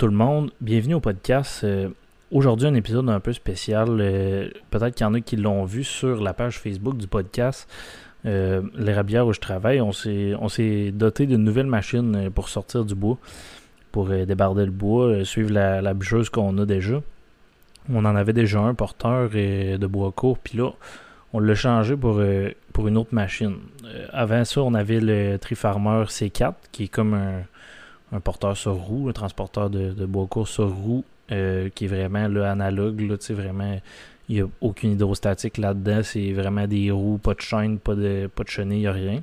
Tout le monde, bienvenue au podcast. Euh, aujourd'hui, un épisode un peu spécial. Euh, peut-être qu'il y en a qui l'ont vu sur la page Facebook du podcast. Euh, L'érablière où je travaille, on s'est doté d'une nouvelle machine euh, pour sortir du bois, pour débarder le bois, suivre la, bûcheuse qu'on a déjà. On en avait déjà un porteur de bois court, puis là, on l'a changé pour, pour une autre machine. avant ça, on avait le Trifarmer C4, qui est comme un un porteur sur roue, un transporteur de, bois court sur roue euh, qui est vraiment là, analogue. Là, vraiment, il n'y a aucune hydrostatique là-dedans. C'est vraiment des roues, pas de chaîne, pas de, pas de chenille, rien.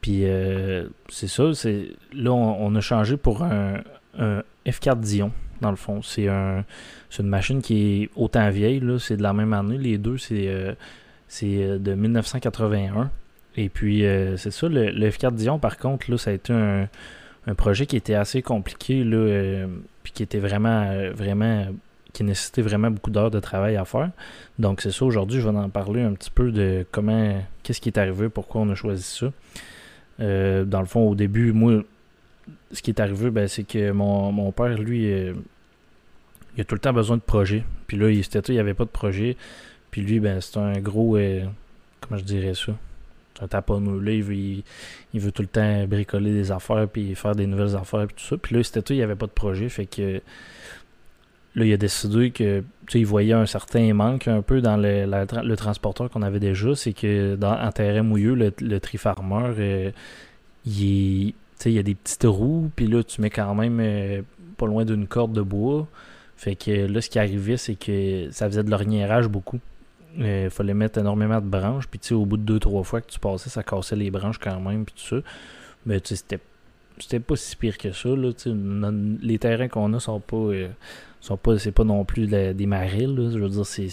Puis euh, c'est ça. C'est, là, on, a changé pour un, F4 Dion, dans le fond. C'est, un, une machine qui est autant vieille. C'est de la même année. Les deux, c'est, euh, c'est de 1981. Et puis, c'est ça. Le, le, F4 Dion, par contre, là, ça a été un un projet qui était assez compliqué, là, euh, puis qui était vraiment, euh, vraiment, qui nécessitait vraiment beaucoup d'heures de travail à faire. Donc c'est ça, aujourd'hui, je vais en parler un petit peu de comment, qu'est-ce qui est arrivé, pourquoi on a choisi ça. Euh, dans le fond, au début, moi, ce qui est arrivé, ben, c'est que mon, père, lui, il a tout le temps besoin de projets. Puis là, il, il n'y avait pas de projet. Puis lui, ben, c'est un gros, comment je dirais ça? Un taponneux. Là, il veut, tout le temps bricoler des affaires puis faire des nouvelles affaires puis tout ça. Puis là, c'était tout, il n'y avait pas de projet. Fait que là, il a décidé que il voyait un certain manque un peu dans le, transporteur qu'on avait déjà. C'est que dans en terrain mouilleux, le, le trifarmer, euh, il, il y a des petites roues, puis là, tu mets quand même euh, pas loin d'une corde de bois. Fait que là, ce qui arrivait, c'est que ça faisait de l'orniérage beaucoup. Il fallait mettre énormément de branches. Puis, tu sais, au bout de deux, trois fois que tu passais, ça cassait les branches quand même. Puis, tout ça. Mais, tu sais, c'était, pas si pire que ça. Là, les terrains qu'on a sont pas. Euh, sont pas c'est pas non plus des marais. Là, je veux dire, c'est,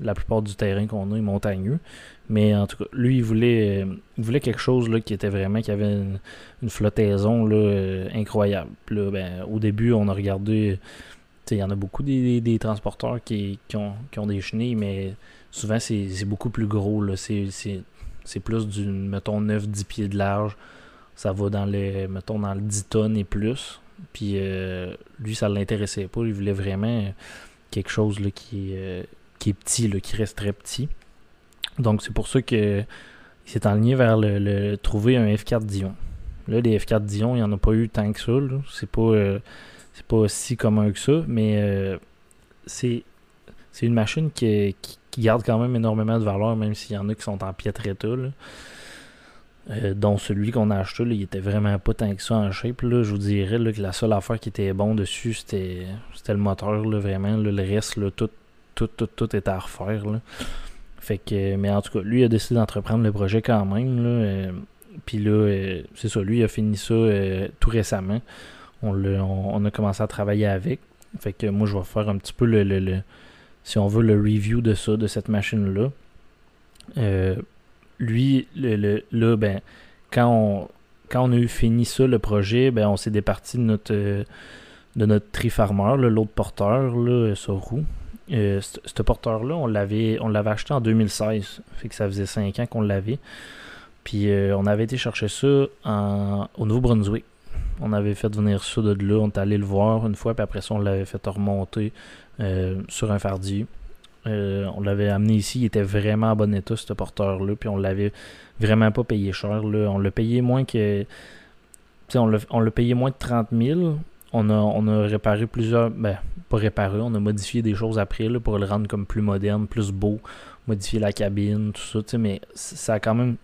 la plupart du terrain qu'on a est montagneux. Mais en tout cas, lui, il voulait, euh, il voulait quelque chose là, qui était vraiment, qui avait une, flottaison là, euh, incroyable. Là, ben, au début, on a regardé. Il y en a beaucoup des, transporteurs qui, qui, ont, qui ont des chenilles, mais souvent c'est beaucoup plus gros. C'est plus du, mettons, 9-10 pieds de large. Ça va dans les, mettons, dans le 10 tonnes et plus. Puis euh, lui, ça ne l'intéressait pas. Il voulait vraiment quelque chose là, qui, euh, qui est petit, qui reste très petit. Donc c'est pour ça que il s'est enligné vers le, trouver un F4 Dion. Là, les F4 Dion, il n'y en a pas eu tant que ça. C'est pas, euh, c'est pas si commun que ça, mais c'est c'est une machine qui, garde quand même énormément de valeur, même s'il y en a qui sont en piètre état. Euh, dont celui qu'on a acheté, il était vraiment pas tant que ça en shape. Là. Je vous dirais que la seule affaire qui était bon dessus, c'était, le moteur. Là, vraiment, le reste, tout, tout, tout, tout était à refaire. Fait que, mais en tout cas, lui il a décidé d'entreprendre le projet quand même. Là, euh, puis là, euh, c'est ça, lui il a fini ça tout récemment. On, on, a commencé à travailler avec. Fait que moi, je vais faire un petit peu le si on veut, le review de ça, de cette machine-là. Euh, lui, le, là, ben, quand on, quand on a eu fini ça, le projet, ben, on s'est départi de notre, euh, de notre trifarmer, l'autre porteur, là, sur roue. Euh, ce porteur-là, on l'avait, on l'avait acheté en 2016. Fait que ça faisait 5 ans qu'on l'avait. Puis on avait été chercher ça en, au Nouveau-Brunswick. On avait fait venir ça de là, on est allé le voir une fois, puis après ça, on l'avait fait remonter euh, sur un fardier. Euh, on l'avait amené ici, il était vraiment en bon état, ce porteur-là, puis on l'avait vraiment pas payé cher. On l'a payé moins que. On l'a payé moins de 30 000. On a, on réparé plusieurs. Ben, pas réparé, on a modifié des choses après pour le rendre comme plus moderne, plus beau, modifier la cabine, tout ça, mais ça quand même.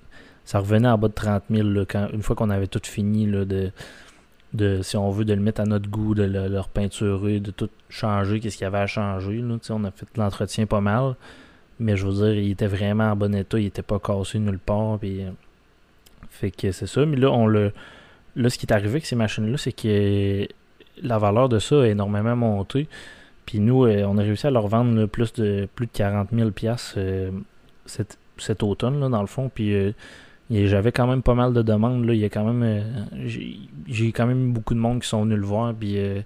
Ça revenait en bas de 30 000 quand, une fois qu'on avait tout fini là, de, de si on veut de le mettre à notre goût, de le, leur repeinturer, de tout changer, qu'est-ce qu'il y avait à changer. Là, on a fait l'entretien pas mal. Mais je veux dire, il était vraiment en bon état, il était pas cassé nulle part. Euh, fait que c'est ça. Mais là, on le. Là, ce qui est arrivé avec ces machines-là, c'est que la valeur de ça a énormément monté. Puis nous, euh, on a réussi à leur vendre plus de plus de 40 000 euh, cet, cet automne, là, dans le fond. Puis j'avais quand même pas mal de demandes. Là. Il y a quand même. Euh, j'ai quand même beaucoup de monde qui sont venus le voir. Puis, euh,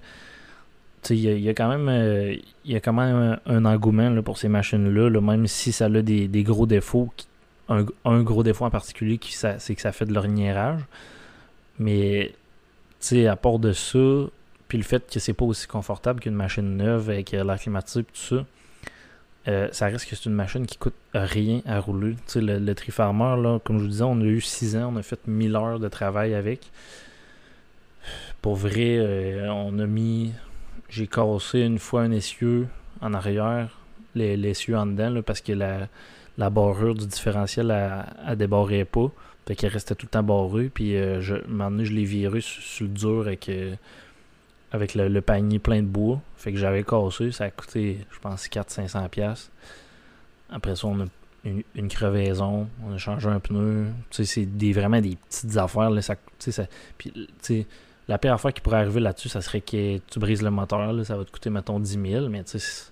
il, y a, quand même, euh, il y a quand même un, engouement là, pour ces machines-là, même si ça a des, des gros défauts. Un, un, gros défaut en particulier, c'est que ça fait de l'orniérage. Mais, à part de ça, puis le fait que c'est pas aussi confortable qu'une machine neuve avec l'air climatisé et tout ça, euh, ça reste que c'est une machine qui coûte rien à rouler. Tu sais, le, le Trifarmer, là, comme je vous disais, on a eu 6 ans, on a fait 1000 heures de travail avec. Pour vrai, euh, on a mis. J'ai cassé une fois un essieu en arrière, l'essieu en dedans, parce que la, la barrure du différentiel, elle débarrait pas. Fait qu'elle restait tout le temps barrée. Puis, euh, je, un je l'ai viré sur, le dur avec avec le, panier plein de bois. Fait que j'avais cassé. Ça a coûté, je pense, 400-500$. Après ça, on a une, une, crevaison. On a changé un pneu. Tu sais, c'est des, vraiment des petites affaires. Là, ça, puis, la pire affaire qui pourrait arriver là-dessus, ça serait que tu brises le moteur. Là, ça va te coûter, mettons, 10 000$. Mais tu sais,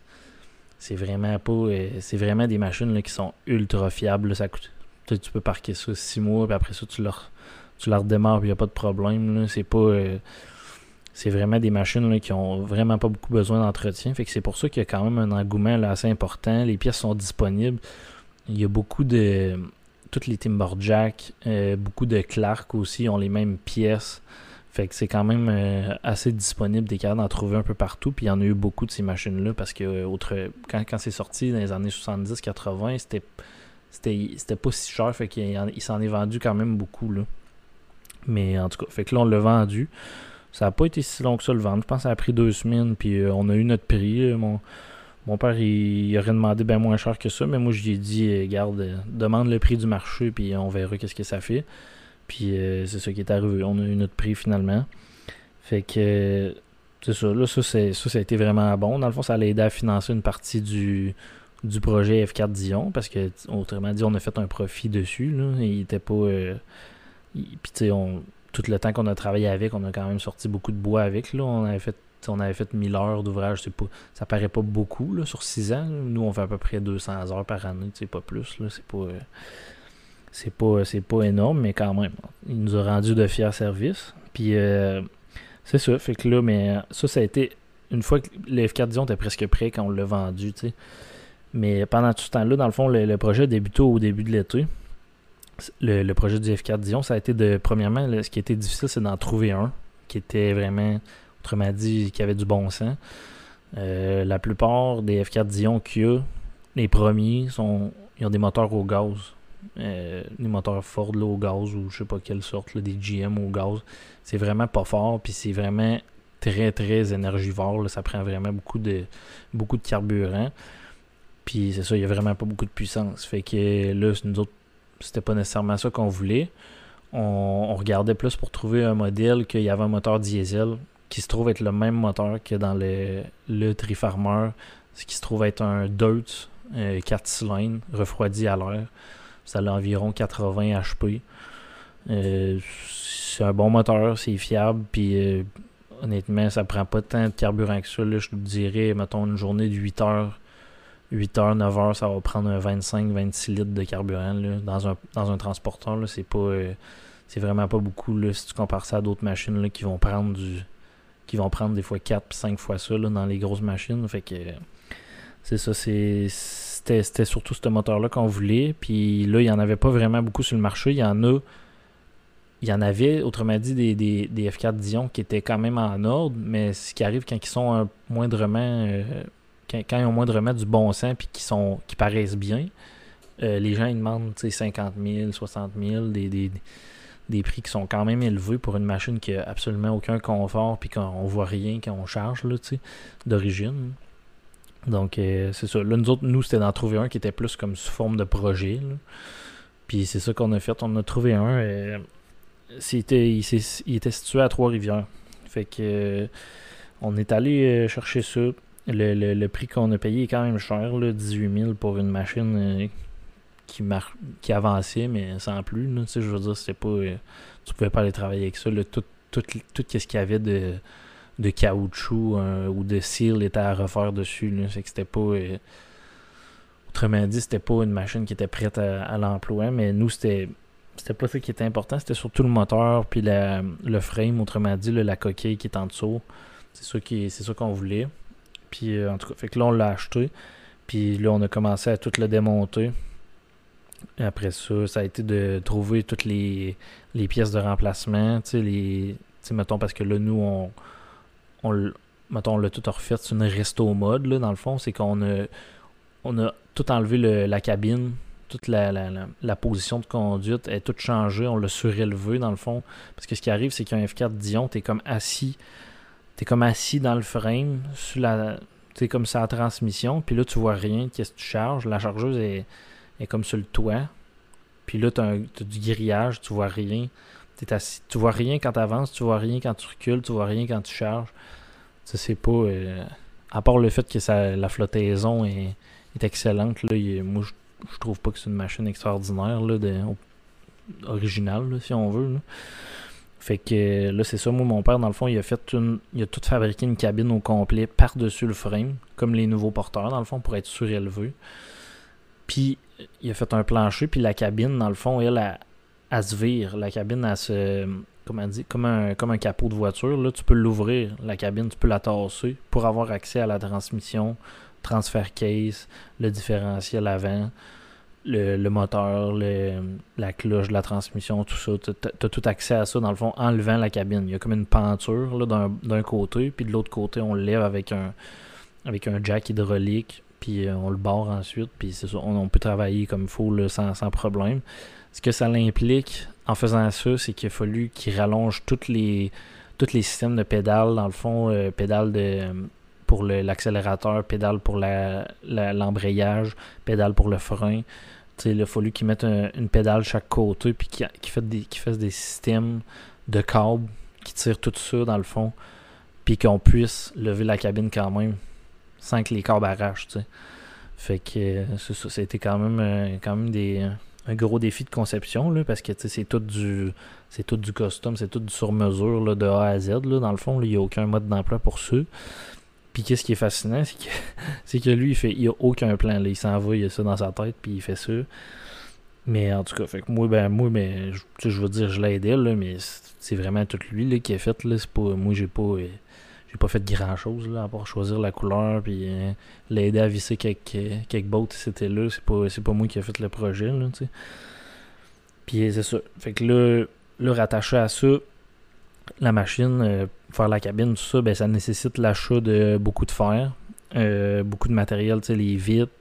c'est vraiment pas. Euh, c'est vraiment des machines là, qui sont ultra fiables. Ça coûte, tu peux parquer ça 6 mois. Puis après ça, tu leur tu la redémarres. il n'y a pas de problème. C'est pas. Euh, c'est vraiment des machines là, qui ont vraiment pas beaucoup besoin d'entretien. Fait que c'est pour ça qu'il y a quand même un engouement assez important. Les pièces sont disponibles. Il y a beaucoup de. Toutes les Timberjack, euh, beaucoup de Clark aussi ont les mêmes pièces. Fait que c'est quand même euh, assez disponible, des capables d'en trouver un peu partout. Puis il y en a eu beaucoup de ces machines-là parce que euh, autre, quand, quand c'est sorti dans les années 70-80, c'était, c'était, pas si cher. Fait qu'il s'en est vendu quand même beaucoup. Là. Mais en tout cas, fait que là on l'a vendu. Ça n'a pas été si long que ça le vendre. Je pense que ça a pris deux semaines, puis euh, on a eu notre prix. Mon, mon père, il, aurait demandé bien moins cher que ça, mais moi, je lui ai dit, euh, garde, euh, demande le prix du marché, puis on verra qu'est-ce que ça fait. Puis c'est ça qui est arrivé. On a eu notre prix finalement. Fait que, c'est ça. Là, ça, ça, ça a été vraiment bon. Dans le fond, ça allait aider à financer une partie du, du projet F4 Dion, parce que, autrement dit, on a fait un profit dessus. Il était pas. puis, tu sais, on tout le temps qu'on a travaillé avec, on a quand même sorti beaucoup de bois avec. Là. On avait fait on avait fait 1000 heures d'ouvrage, ça paraît pas beaucoup là, sur 6 ans. Nous on fait à peu près 200 heures par année, c'est pas plus c'est pas euh, c'est pas c'est pas énorme mais quand même, il nous a rendu de fiers services. Puis euh, c'est ça, fait que là mais ça ça a été une fois que le F4 Dion était presque prêt quand on l'a vendu. Mais pendant tout ce temps-là, dans le fond, le, le projet a débuté au début de l'été le, projet du F4 Dion, ça a été de, premièrement, ce qui était difficile, c'est d'en trouver un qui était vraiment, autrement dit, qui avait du bon sens. Euh, la plupart des F4 Dion qu'il y a, les premiers, sont, ils ont des moteurs au gaz. Euh, des moteurs Ford au gaz ou je sais pas quelle sorte, des GM au gaz. C'est vraiment pas fort, puis c'est vraiment très très énergivore. Ça prend vraiment beaucoup de beaucoup de carburant. Puis c'est ça, il y a vraiment pas beaucoup de puissance. Fait que là, nous autres, c'était pas nécessairement ça qu'on voulait. On, regardait plus pour trouver un modèle qu'il y avait un moteur diesel qui se trouve être le même moteur que dans le, le Trifarmer, ce qui se trouve être un Dirt 4 euh, cylindres refroidi à l'air. Ça a environ 80 HP. Euh, c'est un bon moteur, c'est fiable, puis euh, honnêtement, ça prend pas tant de carburant que ça. je vous dirais, mettons, une journée de 8 heures 8 h 9 h ça va prendre un 25-26 litres de carburant dans, un, dans un transporteur. C'est pas euh, vraiment pas beaucoup là, si tu compares ça à d'autres machines là, qui vont prendre du qui vont prendre des fois 4 5 fois ça dans les grosses machines. Fait que c'est ça, c'était surtout ce moteur-là qu'on voulait. Puis là, il n'y en avait pas vraiment beaucoup sur le marché. Il y en a. Il y en avait, autrement dit, des, des, F4 Dion qui étaient quand même en ordre, mais ce qui arrive quand ils sont moindrement euh, quand, ils ont moins de remettre du bon sens puis qui sont qui paraissent bien, euh, les gens ils demandent 50 000, 60 000, des, des, prix qui sont quand même élevés pour une machine qui a absolument aucun confort puis qu'on voit rien quand on charge d'origine. Donc euh, c'est ça. Là, nous autres, nous, c'était d'en trouver un qui était plus comme sous forme de projet. Puis c'est ça qu'on a fait. On a trouvé un. Euh, il, il, était situé à Trois-Rivières. Fait que on est allé chercher ça. Le, prix qu'on a payé est quand même cher, là, 18 000 pour une machine euh, qui, qui avançait, mais sans plus. je veux dire, c'était pas. Euh, tu pouvais pas aller travailler avec ça. tout, tout, tout ce qu'il y avait de, de caoutchouc euh, ou de cire était à refaire dessus. C'était pas. autrement dit, c'était pas une machine qui était prête à, l'emploi, mais nous, c'était. C'était pas ça qui était important, c'était surtout le moteur puis le frame, autrement dit, la coquille qui est en dessous. C'est ça qu'on voulait. Puis euh, en tout cas, fait que là, on l'a acheté. Puis là, on a commencé à tout le démonter. après ça, ça a été de trouver toutes les, pièces de remplacement. Tu sais, les. mettons, parce que là, nous, on, on, mettons, on l'a tout refait. C'est une resto mode, là, dans le fond. C'est qu'on a, on a tout enlevé la cabine. Toute la, la, position de conduite est toute changée. On l'a surélevé, dans le fond. Parce que ce qui arrive, c'est qu'un F4 Dion, t'es comme assis. T'es comme assis dans le frame, sur la. T'es comme la transmission. Puis là, tu vois rien. Qu'est-ce que tu charges? La chargeuse est, est comme sur le toit. Puis là, tu as, du grillage, tu vois rien. Es assis, tu vois rien quand tu avances, tu vois rien quand tu recules, tu vois rien quand tu charges. Ça, c'est pas. Euh, à part le fait que ça, la flottaison est, est excellente, là, moi, je, trouve pas que c'est une machine extraordinaire, là, originale, si on veut. Fait que là, c'est ça. Moi, mon père, dans le fond, il a fait une. Il a tout fabriqué une cabine au complet par-dessus le frame, comme les nouveaux porteurs, dans le fond, pour être surélevé. Puis il a fait un plancher, puis la cabine, dans le fond, elle, elle, se vire. La cabine, elle se. Comment dire Comme un, comme un capot de voiture. Là, tu peux l'ouvrir, la cabine, tu peux la tasser pour avoir accès à la transmission, transfert case, le différentiel avant, le, moteur, la cloche la transmission, tout ça. Tu as, tout accès à ça, dans le fond, en levant la cabine. Il y a comme une penture d'un côté, puis de l'autre côté, on le lève avec un, avec un jack hydraulique puis euh, on le barre ensuite, puis c'est ça, on, peut travailler comme il faut sans, problème. Ce que ça l'implique en faisant ça, c'est qu'il a fallu qu'il rallonge tous les, tous les systèmes de pédales, dans le fond, euh, pédale de, pour l'accélérateur, pédale pour l'embrayage, pédale pour le frein. il a fallu qu'il mette une pédale chaque côté, puis qu'il qu des, fasse des systèmes de câbles qui tirent tout ça, dans le fond, puis qu'on puisse lever la cabine quand même sans que les câbles arrachent, tu sais. Fait que euh, été quand même, euh, quand même des, un gros défi de conception, là, parce que c'est tout du c'est tout du custom, c'est tout du sur-mesure là, de A à Z, là, dans le fond. Il n'y a aucun mode d'emploi pour ça. Puis qu'est-ce qui est fascinant, c'est que, c'est que lui, il fait il a aucun plan. Il s'en va, il a ça dans sa tête, puis il fait ça. Mais en tout cas, fait que moi, ben, moi, ben, je, je veux dire, je l'ai aidé, là, mais c'est vraiment tout lui là, qui a fait. Là, c'est pas, moi, j'ai pas. Euh, j'ai pas fait grand chose à part choisir la couleur puis euh, l'aider à visser quelques, quelques bottes c'était là. C'est pas, c'est pas moi qui ai fait le projet. Là, sais. Puis c'est ça. Fait que là, là, rattaché à ça, la machine, euh, faire la cabine, tout ça, ben, ça nécessite l'achat de beaucoup de fer, euh, beaucoup de matériel, les vitres,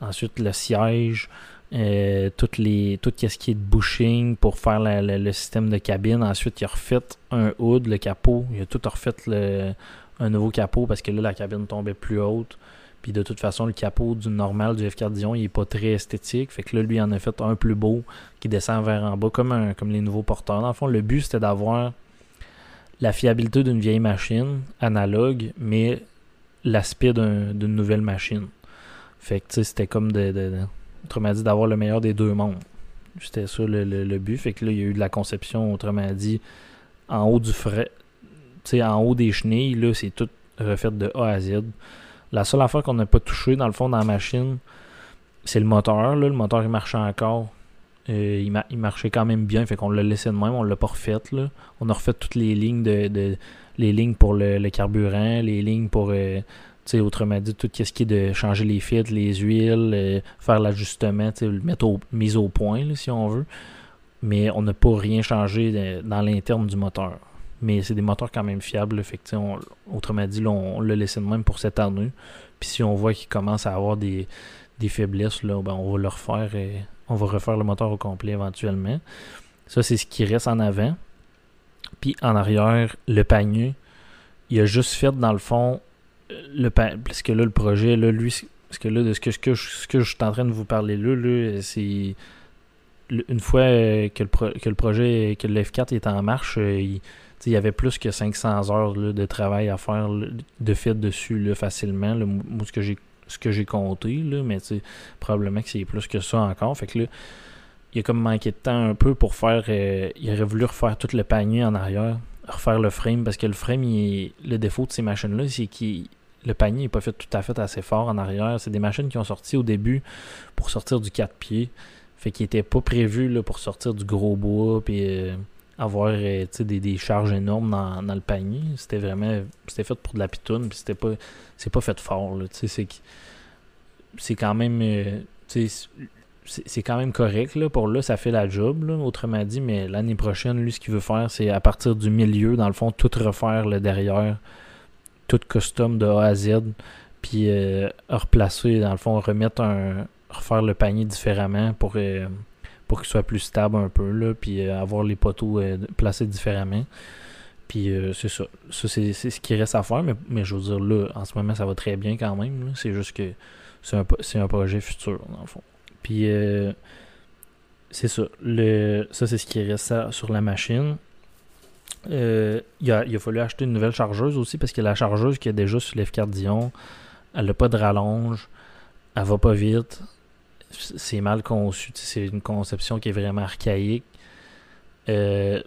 ensuite le siège, euh, tout, les, tout ce qui est de bushing pour faire le système de cabine. Ensuite, il a refait un hood, le capot. Il a tout refait le, un nouveau capot parce que là, la cabine tombait plus haute. Puis de toute façon, le capot du normal du F4 Dion, il est pas très esthétique. Fait que là, lui, il en a fait un plus beau qui descend vers en bas comme, un, comme les nouveaux porteurs. Dans le fond, le but, c'était d'avoir la fiabilité d'une vieille machine analogue, mais l'aspect d'une nouvelle machine. Fait que c'était comme de, autrement dit, d'avoir le meilleur des deux mondes. C'était ça le, but. Fait que là, il y a eu de la conception, autrement dit, en haut du frais. En haut des chenilles, là, c'est tout refait de A à Z. La seule affaire qu'on n'a pas touché, dans le fond, dans la machine, c'est le moteur. Là. Le moteur, il marchait encore. Euh, il, marchait quand même bien, fait qu'on l'a laissé de même, on l'a pas refait. On a refait toutes les lignes de, les lignes pour le, carburant, les lignes pour euh, autrement dit, tout ce qui est de changer les filtres, les huiles, euh, faire l'ajustement, le mettre au, mise au point, si on veut. Mais on n'a pas rien changé dans l'interne du moteur. Mais c'est des moteurs quand même fiables. Autrement dit, on, l'a laissé de même pour cette année. Puis si on voit qu'il commence à avoir des, faiblesses, ben, on va le refaire on va refaire le moteur au complet éventuellement. Ça, c'est ce qui reste en avant. Puis en arrière, le panier, il a juste fait dans le fond le parce que là, le projet, là, lui, parce que là, de ce que, je, suis en train de vous parler là, là c'est une fois que le, que le projet, que le F4 est en marche, euh, il, y avait plus que 500 heures de travail à faire de fait dessus facilement. moi, ce que j'ai ce que j'ai compté, là, mais probablement que c'est plus que ça encore. Fait que là, il a comme manqué de temps un peu pour faire. Euh, il aurait voulu refaire tout le panier en arrière, refaire le frame, parce que le frame, le défaut de ces machines-là, c'est qu'il le panier n'est pas fait tout à fait assez fort en arrière. C'est des machines qui ont sorti au début pour sortir du 4 pieds. Fait qu'ils n'étaient pas prévus là, pour sortir du gros bois puis euh, avoir euh, des, charges énormes dans, le panier. C'était vraiment. C'était fait pour de la pitoune, puis c'était pas. C'est pas fait fort. C'est, quand même. Euh, c'est quand même correct là, pour là, ça fait la job, autrement dit, mais l'année prochaine, lui, ce qu'il veut faire, c'est à partir du milieu, dans le fond, tout refaire le derrière tout custom de A à Z, puis replacer, dans le fond, remettre un. refaire le panier différemment pour, pour qu'il soit plus stable un peu, là, puis avoir les poteaux placés différemment. Puis c'est ça. Ça, c'est ce qui reste à faire, mais, mais je veux dire, là, en ce moment, ça va très bien quand même. C'est juste que c'est un, un projet futur, dans le fond. Puis c'est ça. Le, ça, c'est ce qui reste sur la machine. Euh, il, a, a, fallu acheter une nouvelle chargeuse aussi parce que la chargeuse qui est déjà sur l'F4 Dion, elle n'a pas de rallonge, elle va pas vite, c'est mal conçu, c'est une conception qui est vraiment archaïque. Euh,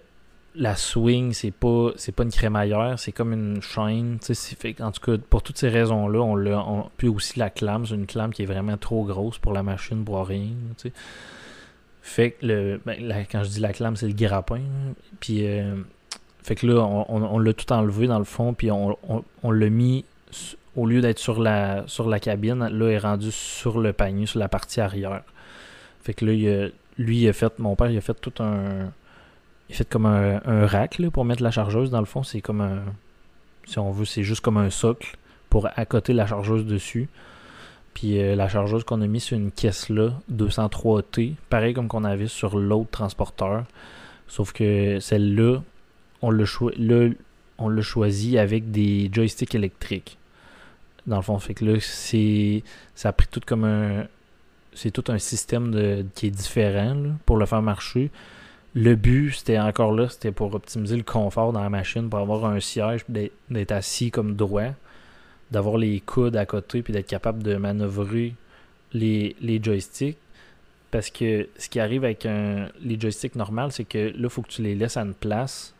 la swing, c'est pas c'est pas une crémaillère, c'est comme une chaîne. Fait, en tout cas, pour toutes ces raisons-là, on l'a. Puis aussi la clame, c'est une clame qui est vraiment trop grosse pour la machine, pour rien. Fait que le. Ben, quand je dis la clame, c'est le grappin. Puis euh, fait que là, on, l'a tout enlevé dans le fond, puis on, on, l'a mis au lieu d'être sur la sur la cabine, là est rendu sur le panier, sur la partie arrière. Fait que là, lui, il a fait, mon père, il a fait tout un. Il a fait comme un, rack là, pour mettre la chargeuse. Dans le fond, c'est comme un. Si on veut, c'est juste comme un socle pour accoter la chargeuse dessus. Puis euh, la chargeuse qu'on a mis sur une caisse là, 203T, pareil comme qu'on avait sur l'autre transporteur. Sauf que celle-là, on l'a on choisi avec des joysticks électriques. Dans le fond, fait que là, c'est. Ça a pris tout comme un. C'est tout un système qui est différent pour le faire marcher. Le but, c'était encore là, c'était pour optimiser le confort dans la machine, pour avoir un siège, d'être assis comme droit d'avoir les coudes à côté puis d'être capable de manœuvrer les, les joysticks. Parce que ce qui arrive avec les joysticks normaux, c'est que là, il faut que tu les laisses à une place.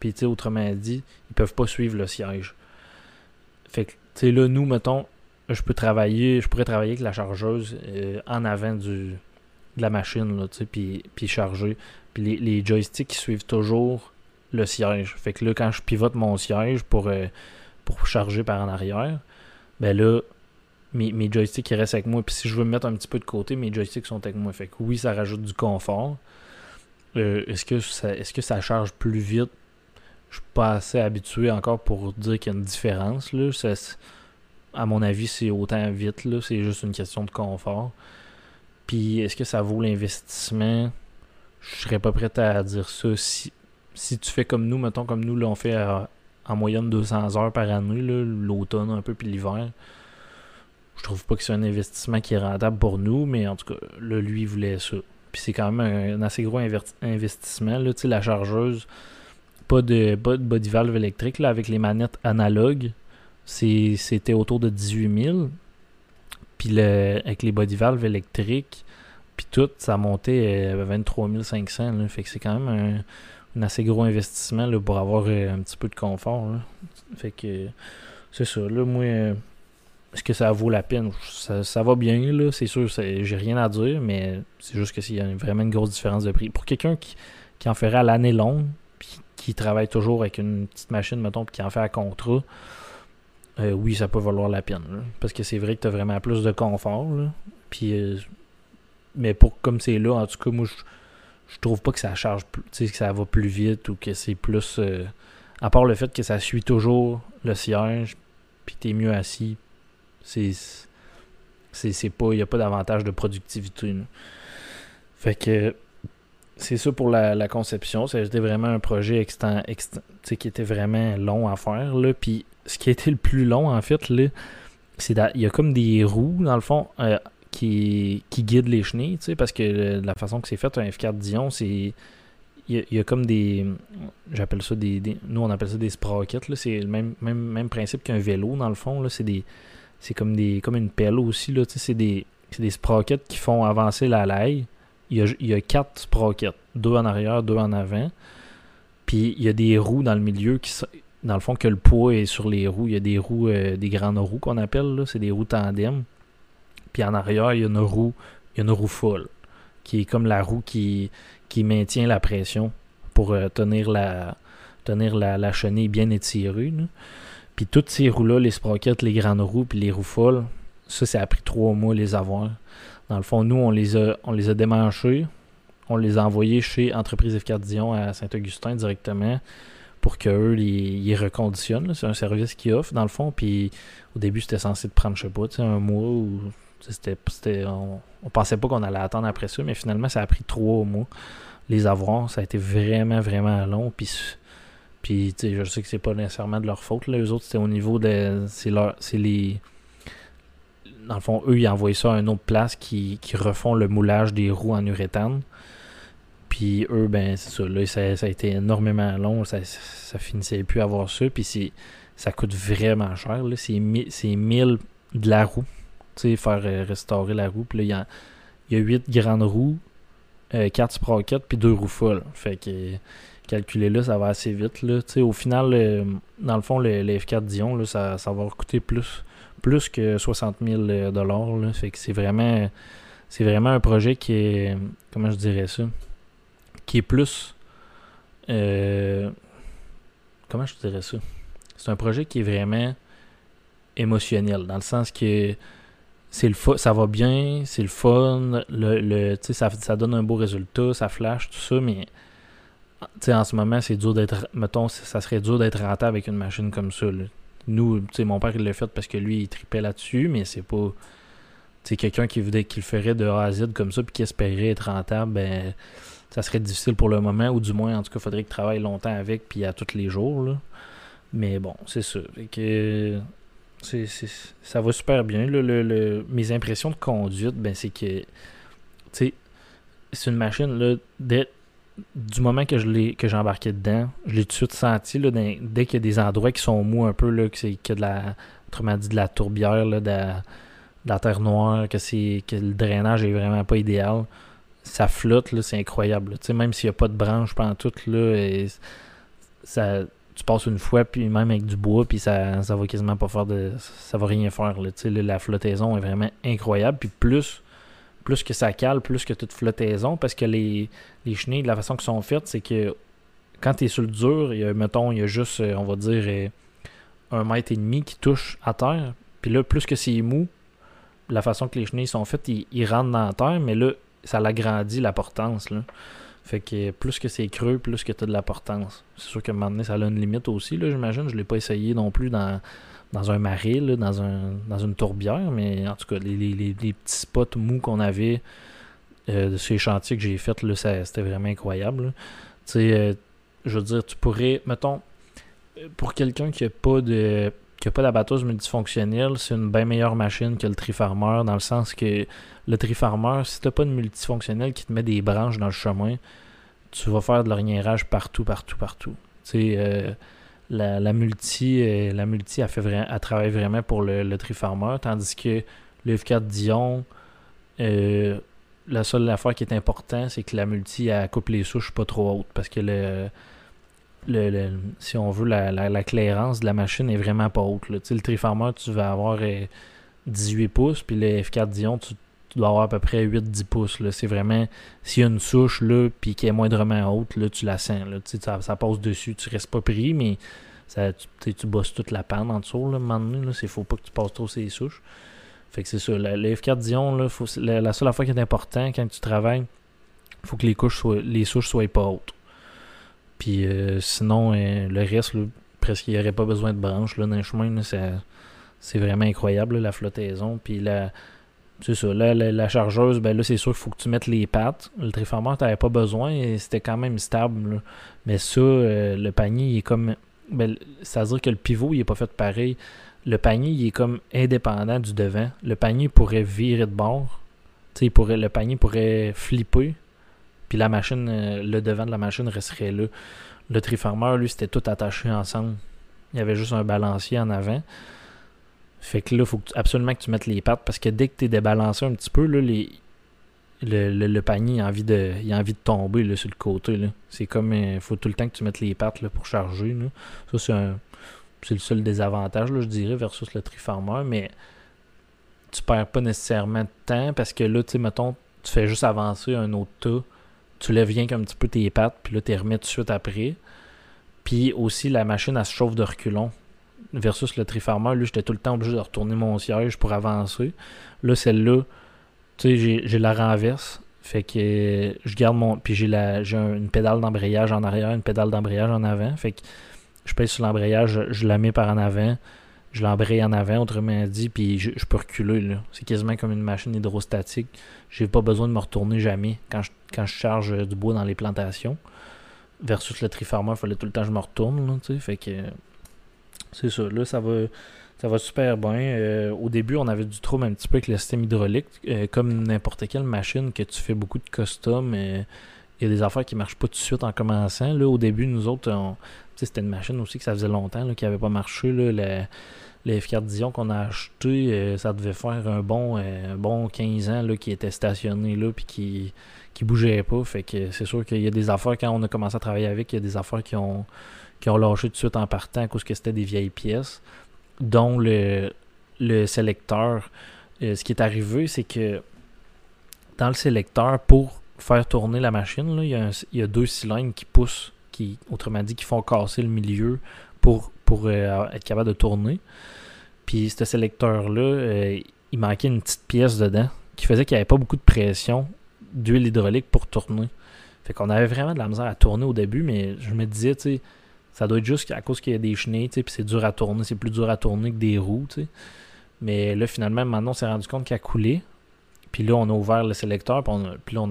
Puis, tu autrement dit, ils peuvent pas suivre le siège. Fait que, tu sais, là, nous, mettons, je peux travailler, je pourrais travailler avec la chargeuse euh, en avant du, de la machine, là, tu sais, puis, puis charger. Puis les, les, joysticks, suivent toujours le siège. Fait que là, quand je pivote mon siège pour, euh, pour charger par en arrière, ben là, mes, mes joysticks restent avec moi. Puis si je veux me mettre un petit peu de côté, mes joysticks sont avec moi. Fait que oui, ça rajoute du confort. Euh, est-ce que ça est-ce que ça charge plus vite? Je suis pas assez habitué encore pour dire qu'il y a une différence. Là. à mon avis, c'est autant vite. C'est juste une question de confort. Puis est-ce que ça vaut l'investissement? Je serais pas prêt à dire ça. Si, si tu fais comme nous, mettons comme nous, là, on fait à, en moyenne 200 heures par année, l'automne un peu, puis l'hiver. Je trouve pas que c'est un investissement qui est rentable pour nous, mais en tout cas, là, lui, il voulait ça. Puis c'est quand même un, assez gros investissement. Là, la chargeuse, pas de, pas de body valve électrique, là, avec les manettes analogues, c'était autour de 18 000. Puis le, avec les body valves électriques, puis tout, ça montait à 23 500. fait que c'est quand même un assez gros investissement là, pour avoir euh, un petit peu de confort. Fait que c'est ça. Là, moi, est-ce que ça vaut la peine? Ça, va bien, là, c'est sûr, j'ai rien à dire, mais c'est juste qu'il y a vraiment une grosse différence de prix. Pour quelqu'un qui, en ferait à l'année longue, qui travaille toujours avec une petite machine, mettons, qui en fait à contrat, euh, oui, ça peut valoir la peine. parce que c'est vrai que tu as vraiment plus de confort. puis, mais pour comme c'est là, en tout cas, moi, je trouve pas que ça charge plus, que ça va plus vite ou que c'est plus. Euh, à part le fait que ça suit toujours le siège, puis t'es mieux assis, c'est. C'est pas. Il n'y a pas d'avantage de productivité. Fait que. C'est ça pour la, conception. C'était vraiment un projet qui était vraiment long à faire. Là. Puis ce qui a été le plus long, en fait, là, c'est il y a comme des roues, dans le fond. Euh, qui, qui guide les chenilles, parce que la façon que c'est fait, un F4 Dion, c'est. Il y, a, comme des. J'appelle ça des, Nous, on appelle ça des sprockets. C'est le même, même, même principe qu'un vélo, dans le fond. C'est des. C'est comme des. comme une pelle aussi, c'est des. C'est des sprockets qui font avancer la laille. Il y a, il y a quatre sprockets. Deux en arrière, deux en avant. Puis il y a des roues dans le milieu qui dans le fond que le poids est sur les roues. Il y a des roues, euh, des grandes roues qu'on appelle. C'est des roues tandem. Puis en arrière, il y a une roue, il y a une roue folle, qui est comme la roue qui, qui maintient la pression pour euh, tenir la tenir la, chenille bien étirée. Puis toutes ces roues-là, les sprockets, les grandes roues, puis les roues folles, ça, ça a pris trois mois les avoir. Dans le fond, nous, on les a, on les a démanchés. On les a envoyés chez Entreprise F4 Dion à Saint-Augustin directement pour qu'eux, ils, ils reconditionnent. C'est un service qu'ils offrent, dans le fond. Puis au début, c'était censé prendre, je sais pas, un mois ou. C'était, on, on pensait pas qu'on allait attendre après ça, mais finalement, ça a pris trois mois. Les avoir, ça a été vraiment, vraiment long. Puis, puis je sais que c'est pas nécessairement de leur faute. Les autres, c'était au niveau de. C'est, leur, c'est les dans le fond, eux, ils envoient ça à une autre place qui, qui refont le moulage des roues en uréthane. Puis eux, ben, c'est ça. Là, ça, a été énormément long. Ça, ça finissait plus à avoir ça. Puis ça coûte vraiment cher. C'est 1000 de la roue. Tu sais, faire euh, restaurer la roue. Puis là, il y a, 8 grandes roues, euh, 4 sprockets, puis 2 roues folles. Fait que calculer là, ça va assez vite. Là. au final, dans le fond, le, F4 Dion, là, ça, ça va coûter plus plus que 60 000 euh, dollars. Fait que c'est vraiment, c'est vraiment un projet qui est, comment je dirais ça, qui est plus, euh, comment je dirais ça, c'est un projet qui est vraiment émotionnel dans le sens que c'est le ça va bien, c'est le fun, le, le ça, ça donne un beau résultat, ça flash, tout ça, mais en ce moment, c'est dur d'être, mettons, ça serait dur d'être rentable avec une machine comme ça. Nous, tu sais, mon père, il l'a fait parce que lui, il tripait là-dessus, mais c'est pas. Tu quelqu'un qui, qui le ferait de A à Z comme ça, puis qui espérait être rentable, ben, ça serait difficile pour le moment, ou du moins, en tout cas, il faudrait qu'il travaille longtemps avec, puis à tous les jours. Mais bon, c'est ça. que. C'est, ça va super bien. le, mes impressions de conduite, ben, c'est que. Tu sais, c'est une machine, là, du moment que je que j'ai embarqué dedans, je l'ai tout de suite senti là, dès qu'il y a des endroits qui sont mous un peu là, que c'est que de la autrement dit de la tourbière là, de, la, terre noire, que c'est que le drainage est vraiment pas idéal. Ça flotte là, c'est incroyable. Même s'il n'y a pas de branche pendant tout là, ça tu passes une fois puis même avec du bois puis ça ça va quasiment pas faire de ça va rien faire là, la flottaison est vraiment incroyable puis plus plus que ça cale, plus que toute flottaison, parce que les, les chenilles, de la façon qu'ils sont faites, c'est que quand tu es sur le dur, il y a, mettons, il y a juste, euh, on va dire, euh, un mètre et demi qui touche à terre. Puis là, plus que c'est mou, la façon que les chenilles sont faites, ils, rentrent dans la terre, mais là, ça l'agrandit la portance. Là. Fait que plus que c'est creux, plus que tu as de la portance. C'est sûr que maintenant, ça a une limite aussi, là, j'imagine. Je ne l'ai pas essayé non plus dans, dans un marais, dans, un, dans une tourbière, mais en tout cas, les, petits spots mous qu'on avait euh, de ces chantiers que j'ai fait, c'était vraiment incroyable. Tu sais, euh, je veux dire, tu pourrais, mettons, pour quelqu'un qui n'a pas de qui a pas multifonctionnelle, c'est une bien meilleure machine que le trifarmer, dans le sens que le trifarmer, si tu n'as pas de multifonctionnel qui te met des branches dans le chemin, tu vas faire de l'orignérage partout, partout, partout. Tu sais, euh, la, multi, euh, la multi a, fait a travaillé vraiment pour le, le trifarmer, tandis que le F4 Dion, euh, la seule affaire qui est importante, c'est que la multi elle coupe les souches pas trop hautes parce que le, le, si on veut, la, la, clairance de la machine est vraiment pas haute. Le trifarmer, tu vas avoir 18 euh, pouces, puis le F4 Dion, tu, dois avoir à peu près 8-10 pouces. C'est vraiment, s'il y a une souche là, puis qui est moindrement haute, là, tu la sens. Là. Ça, ça passe dessus, tu restes pas pris, mais ça, tu, tu bosses toute la panne en dessous. Là, là, c'est faut pas que tu passes trop ces souches. Fait que c'est ça. le F4 Dion, là, faut, la, seule fois qui est important quand tu travailles, faut que les couches soient, les souches soient pas hautes. Puis euh, sinon, euh, le reste, presque il n'y aurait pas besoin de branches là, dans le chemin. c'est vraiment incroyable la flottaison. Puis la, c'est ça. Là, la, chargeuse, ben là, c'est sûr qu'il faut que tu mettes les pattes. Le triformer, tu n'avais pas besoin et c'était quand même stable. Mais ça, euh, le panier, il est comme. Ben, C'est-à-dire que le pivot, il n'est pas fait pareil. Le panier, il est comme indépendant du devant. Le panier pourrait virer de bord. il pourrait, le panier pourrait flipper. Puis la machine, euh, le devant de la machine resterait là. Le triformer, lui, c'était tout attaché ensemble. Il y avait juste un balancier en avant. Fait que là, il faut absolument que tu mettes les pattes parce que dès que tu es débalancé un petit peu, là, les, le, panier a envie de, il a envie de tomber là, sur le côté. C'est comme il euh, faut tout le temps que tu mettes les pattes là, pour charger. Ça, c'est un. C'est le seul désavantage, là, je dirais, versus le trifarmer, mais tu perds pas nécessairement de temps parce que là, tu sais, mettons, tu fais juste avancer un autre tas, tu lèves bien comme un petit peu tes pattes, puis là, tu les remets tout de suite après. Puis aussi, la machine, elle se chauffe de reculons versus le trifarmer, lui, j'étais tout le temps obligé de retourner mon siège pour avancer. Là, celle-là, tu sais, j'ai la renverse. Fait que je garde mon. Puis j'ai la j'ai une pédale d'embrayage en arrière, une pédale d'embrayage en avant. Fait que je pèse sur l'embrayage, je, la mets par en avant, je l'embraye en avant, autrement dit, puis je, peux reculer. C'est quasiment comme une machine hydrostatique. J'ai pas besoin de me retourner jamais quand je, quand je charge du bois dans les plantations. Versus le triformer, il fallait tout le temps que je me retourne. fait que c'est ça. Là, ça va. Ça va super bien. Euh, au début, on avait du trouble un petit peu avec le système hydraulique. Euh, comme n'importe quelle machine que tu fais beaucoup de custom, euh, il y a des affaires qui ne marchent pas tout de suite en commençant. Là, au début, nous autres, c'était une machine aussi que ça faisait longtemps qui n'avait pas marché. Là, les F4 Dion qu'on a acheté, ça devait faire un bon, bon 15 ans qui était stationné là puis qui qui bougeait pas. Fait que c'est sûr qu'il y a des affaires quand on a commencé à travailler avec, il y a des affaires qui ont qui ont lâché tout de suite en partant à cause que c'était des vieilles pièces dont le, le sélecteur. Euh, ce qui est arrivé, c'est que dans le sélecteur, pour faire tourner la machine, il, y a deux cylindres qui poussent, qui, autrement dit, qui font casser le milieu pour, pour euh, être capable de tourner. Puis ce sélecteur-là, euh, il manquait une petite pièce dedans qui faisait qu'il n'y avait pas beaucoup de pression d'huile hydraulique pour tourner. Fait qu'on avait vraiment de la misère à tourner au début, mais je me disais, tu sais, ça doit être juste à cause qu'il y a des chenilles, puis c'est dur à tourner, c'est plus dur à tourner que des roues. Mais là, finalement, maintenant, on s'est rendu compte qu'il a coulé. Puis là, on a ouvert le sélecteur, puis, là,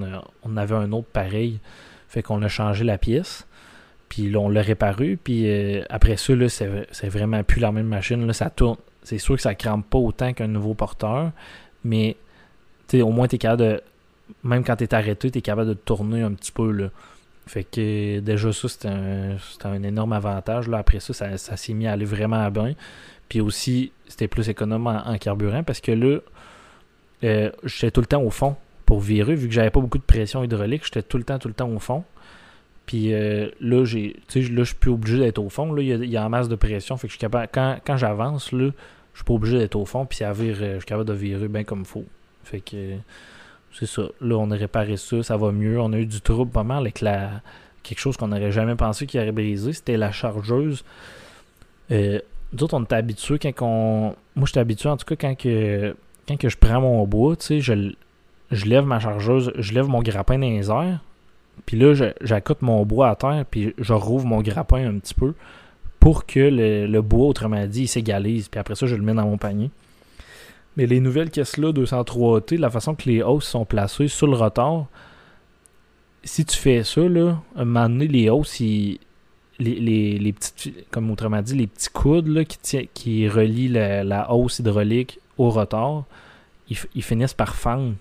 on, avait un autre pareil. Fait qu'on a changé la pièce. Puis là, on l'a réparu. Puis euh, après ça, là, c'est, vraiment plus la même machine. Là, ça tourne. C'est sûr que ça crampe pas autant qu'un nouveau porteur. Mais au moins, tu es capable de. Même quand tu es arrêté, tu es capable de tourner un petit peu. Là. Fait que déjà ça, c'était un, énorme avantage. Là. Après ça, ça, s'est mis à aller vraiment bien. Puis aussi, c'était plus économe en, carburant parce que là, euh, j'étais tout le temps au fond pour virer, vu que j'avais pas beaucoup de pression hydraulique, j'étais tout le temps, tout le temps au fond. Puis euh, là, j'ai, là, je suis plus obligé d'être au fond. Là, il y, a, en masse de pression. Fait que je suis capable, quand, quand j'avance, là, je suis pas obligé d'être au fond. Puis euh, je suis capable de virer bien comme il faut. Fait que c'est ça. Là, on a réparé ça, ça va mieux. On a eu du trouble pas mal avec la quelque chose qu'on n'aurait jamais pensé qu'il aurait brisé. C'était la chargeuse. Euh, D'autres, on était habitués quand on. Moi, j'étais habitué, en tout cas, quand que, quand que je prends mon bois, tu sais, je, je lève ma chargeuse, je lève mon grappin dans les airs. Puis là, j'accoute mon bois à terre, puis je rouvre mon grappin un petit peu pour que le, le bois, autrement dit, il s'égalise. Puis après ça, je le mets dans mon panier. Mais les nouvelles caisses-là, 203T, la façon que les hausses sont placées sur le rotor, si tu fais ça, là, à un moment donné, les hausses, les, les, les petites, comme autrement dit, les petits coudes là, qui, qui relient la, hausse hydraulique au rotor, ils, finissent par fendre.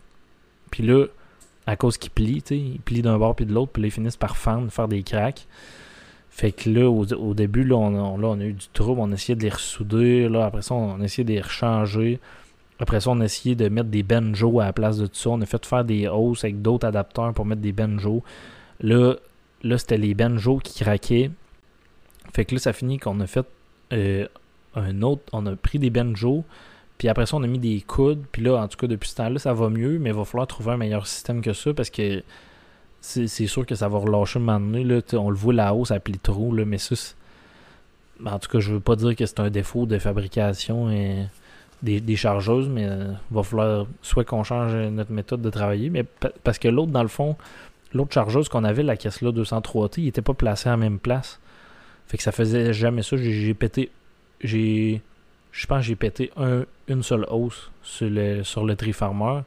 Puis là, à cause qu'ils plient, ils plient d'un bord puis de l'autre, puis là, ils finissent par fendre, faire des cracks. Fait que là, au, début, là on, là, on a eu du trouble, on a essayé de les ressouder, là, après ça, on a essayé de les rechanger. Après ça, on a essayé de mettre des banjos à la place de tout ça. On a fait faire des hausses avec d'autres adapteurs pour mettre des banjos. Là, là c'était les banjos qui craquaient. Fait que là, ça finit qu'on a fait euh, un autre. On a pris des banjos. Puis après ça, on a mis des coudes. Puis là, en tout cas, depuis ce temps-là, ça va mieux. Mais il va falloir trouver un meilleur système que ça parce que c'est sûr que ça va relâcher un moment donné. Là, on le voit la hausse, ça plie trop. Là, mais ça, en tout cas, je veux pas dire que c'est un défaut de fabrication. Et des, chargeuses, mais il euh, va falloir soit qu'on change notre méthode de travailler, mais parce que l'autre, dans le fond, l'autre chargeuse qu'on avait, la caisse là 203T, il était pas placé à la même place. Fait que ça faisait jamais ça. J'ai pété. J'ai. Je pense que j'ai pété une seule hausse sur le, sur le Trifarmer.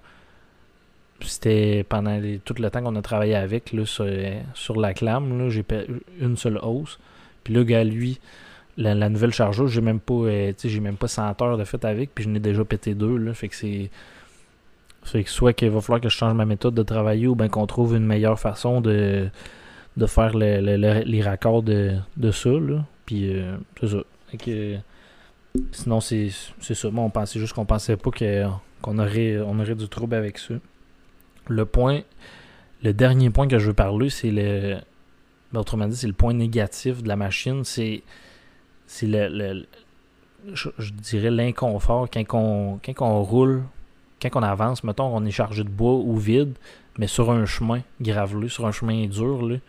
C'était pendant tout le temps qu'on a travaillé avec là, sur, la clame. J'ai pété une seule hausse. Puis là, gars, lui, la, nouvelle chargeuse, j'ai même pas euh, j'ai même pas 100 heures de fait avec, puis je n'ai déjà pété deux. Là, fait que c'est. Fait que soit qu'il va falloir que je change ma méthode de travailler ou bien qu'on trouve une meilleure façon de, de faire les raccords de, de ça. Là. Puis euh, c'est ça. que, sinon, c'est ça. Moi, on pensait juste qu'on pensait pas qu'on aurait, on aurait du trouble avec ça. Le point, le dernier point que je veux parler, c'est le. Ben, autrement dit, c'est le point négatif de la machine. C'est c'est le, je, dirais l'inconfort quand on, quand roule, quand on avance, mettons on est chargé de bois ou vide, mais sur un chemin gravelé, sur un chemin dur,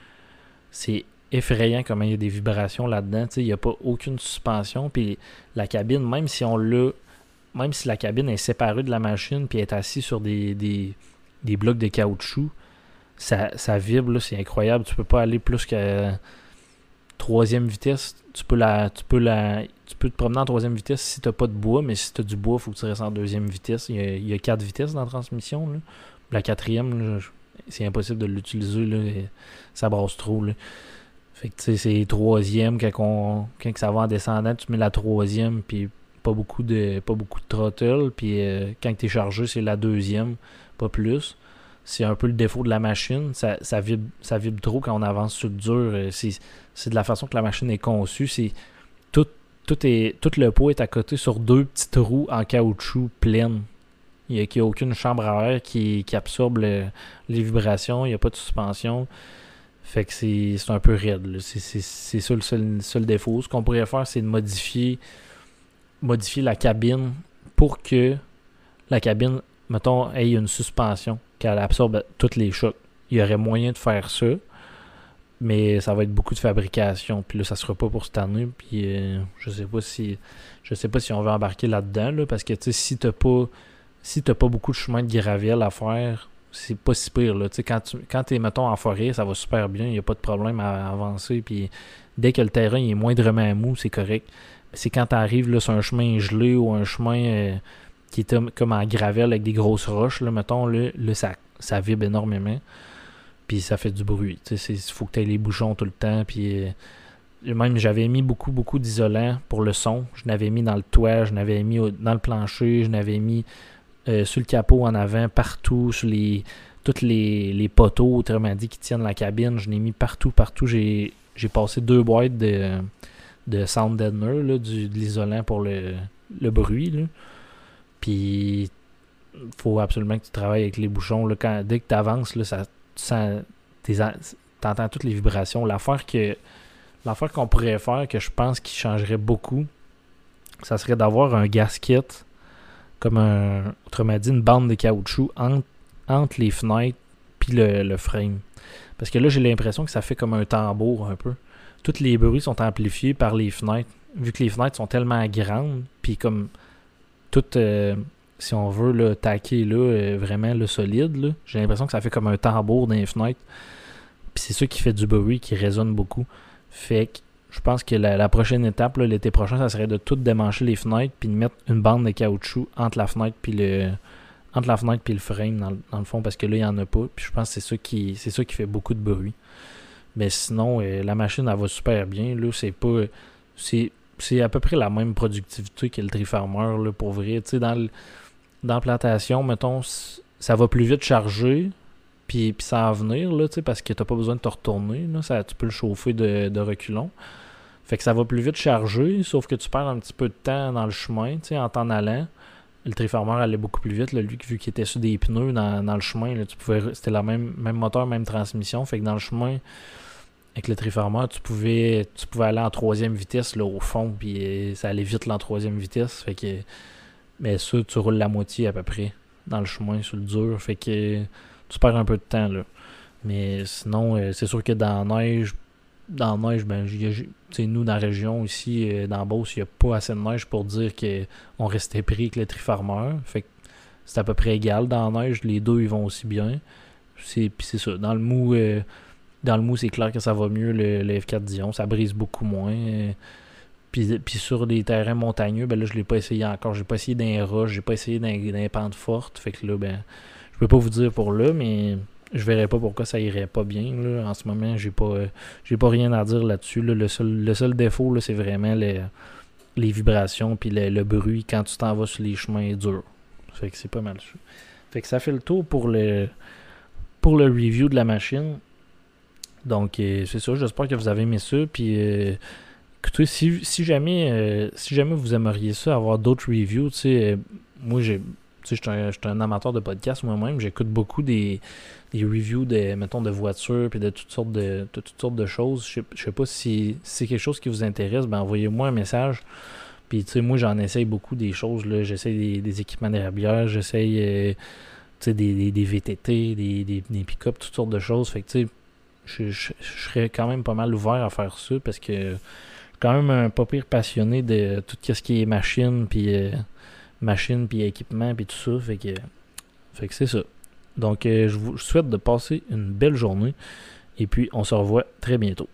c'est effrayant comment il y a des vibrations là-dedans. Il n'y a pas aucune suspension. Puis la cabine, même si on l'a. Même si la cabine est séparée de la machine puis est assise sur des, des, des blocs de caoutchouc, ça, ça vibre, c'est incroyable. Tu peux pas aller plus que troisième vitesse, tu peux la. Tu peux la. Tu peux te promener en troisième vitesse si t'as pas de bois, mais si t'as du bois, il faut que tu restes en deuxième vitesse. Il y a, quatre vitesses dans la transmission. La quatrième, c'est impossible de l'utiliser. Ça brasse trop. Fait que tu sais, c'est troisième, quand, ça va en descendant, tu mets la troisième, puis pas beaucoup de pas beaucoup de throttle, puis euh, quand tu es chargé, c'est la deuxième, pas plus. C'est un peu le défaut de la machine. Ça, vibre, ça vibre trop quand on avance sur le dur. Euh, c'est de la façon que la machine est conçue. Tout, tout, est, tout le poids est à côté sur deux petites roues en caoutchouc pleines. Il n'y a, a, aucune chambre à air qui, qui absorbe les vibrations. Il n'y a pas de suspension. Fait que c'est un peu raide. C'est ça le seul, seul défaut. Ce qu'on pourrait faire, c'est de modifier modifier la cabine pour que la cabine, mettons, ait une suspension, qu'elle absorbe tous les chocs. Il y aurait moyen de faire ça, mais ça va être beaucoup de fabrication. Puis là, ça sera pas pour cette année. Puis euh, je sais pas si je sais pas si on va embarquer là-dedans, là, parce que si t'as pas si t'as pas beaucoup de chemin de gravier à faire, c'est pas si pire. Là. quand tu quand es, mettons, en forêt, ça va super bien, il n'y a pas de problème à avancer. Puis dès que le terrain est moindrement mou, c'est correct c'est quand tu arrives sur un chemin gelé ou un chemin euh, qui est comme en gravelle avec des grosses roches, là, mettons, là, ça, ça vibre énormément. Puis ça fait du bruit. Il faut que tu aies les bouchons tout le temps. Puis euh, même j'avais mis beaucoup, beaucoup d'isolant pour le son. Je n'avais mis dans le toit, je n'avais mis dans le plancher, je n'avais mis euh, sur le capot en avant, partout, sur les tous les, les poteaux, autrement dit, qui tiennent la cabine. Je l'ai mis partout, partout. J'ai passé deux boîtes de de sound deadener, là, du, de l'isolant pour le, le bruit. Là. Puis, faut absolument que tu travailles avec les bouchons. Quand, dès que tu avances, là, ça, tu entends toutes les vibrations. L'affaire que qu'on pourrait faire, que je pense qui changerait beaucoup, ça serait d'avoir un gasket, comme un, autrement dit, une bande de caoutchouc entre, entre les fenêtres puis le, le frame. Parce que là, j'ai l'impression que ça fait comme un tambour un peu tous les bruits sont amplifiés par les fenêtres. Vu que les fenêtres sont tellement grandes, puis comme tout, euh, si on veut, le taquer là, euh, vraiment le solide, j'ai l'impression que ça fait comme un tambour dans les fenêtres. Puis c'est ça qui fait du bruit, qui résonne beaucoup. Fait que je pense que la, prochaine étape, l'été prochain, ça serait de tout démancher les fenêtres, puis de mettre une bande de caoutchouc entre la fenêtre puis le entre la fenêtre puis le frame dans, le fond parce que là il n'y en a pas puis je pense que c'est ça qui c'est ça qui fait beaucoup de bruit mais sinon, euh, la machine, elle va super bien. Là, c'est pas. C'est, à peu près la même productivité que le Trifarmer, là, pour vrai. Tu sais, dans, dans la plantation, mettons, ça va plus vite charger, puis, puis ça va venir, là, parce que t'as pas besoin de te retourner. Là, ça, tu peux le chauffer de, de reculons. Fait que ça va plus vite charger, sauf que tu perds un petit peu de temps dans le chemin, tu sais, en t'en allant. Le Trifarmer allait beaucoup plus vite. Lui, vu qu'il était sur des pneus dans, dans le chemin, là, tu pouvais, c'était la même, même moteur, même transmission. Fait que dans le chemin, avec le Triformer, tu pouvais, tu pouvais aller en troisième vitesse là, au fond, puis euh, ça allait vite en troisième vitesse. Fait que, mais ça, tu roules la moitié à peu près dans le chemin, sur le dur. Fait que tu perds un peu de temps. Là. Mais sinon, euh, c'est sûr que dans la neige, dans la neige, ben, nous, dans la région ici, euh, dans Beauce, il n'y a pas assez de neige pour dire qu'on restait pris avec le Triformer. Fait que c'est à peu près égal dans la neige. Les deux, ils vont aussi bien. Puis c'est ça. Dans le mou dans le mou, c'est clair que ça va mieux le, F4 Dion. Ça brise beaucoup moins. Puis, puis sur des terrains montagneux, ben là, je l'ai pas essayé encore. J'ai pas essayé d'un roche, j'ai pas essayé d'un pente forte. Fait que là, ben, je peux pas vous dire pour là, mais je verrais pas pourquoi ça irait pas bien. Là. En ce moment, j'ai pas j'ai pas rien à dire là-dessus. Le, seul, le seul défaut, c'est vraiment les, les vibrations puis le, bruit quand tu t'en vas sur les chemins durs. Fait que c'est pas mal ça. Fait que ça fait le tour pour le pour le review de la machine. Donc, euh, c'est ça. J'espère que vous avez aimé ça. Puis, euh, écoutez, si, jamais, euh, si jamais vous aimeriez ça, avoir d'autres reviews, tu sais, moi, j'ai. Je suis un, amateur de podcast moi-même. J'écoute beaucoup des, reviews de, mettons, de voitures puis de toutes sortes de, toutes sortes de choses. Je sais, pas si, c'est quelque chose qui vous intéresse, ben envoyez-moi un message. Puis, tu sais, moi, j'en essaye beaucoup des choses. J'essaye des, équipements d'érablière, j'essaye des, des, des, VTT, des, des, des pick-up, toutes sortes de choses. Fait que, tu sais, je, serais quand même pas mal ouvert à faire ça parce que je suis quand même un pas pire passionné de tout ce qui est machine puis euh, puis équipement puis tout ça. Fait que fait que c'est ça. Donc euh, je vous souhaite de passer une belle journée et puis on se revoit très bientôt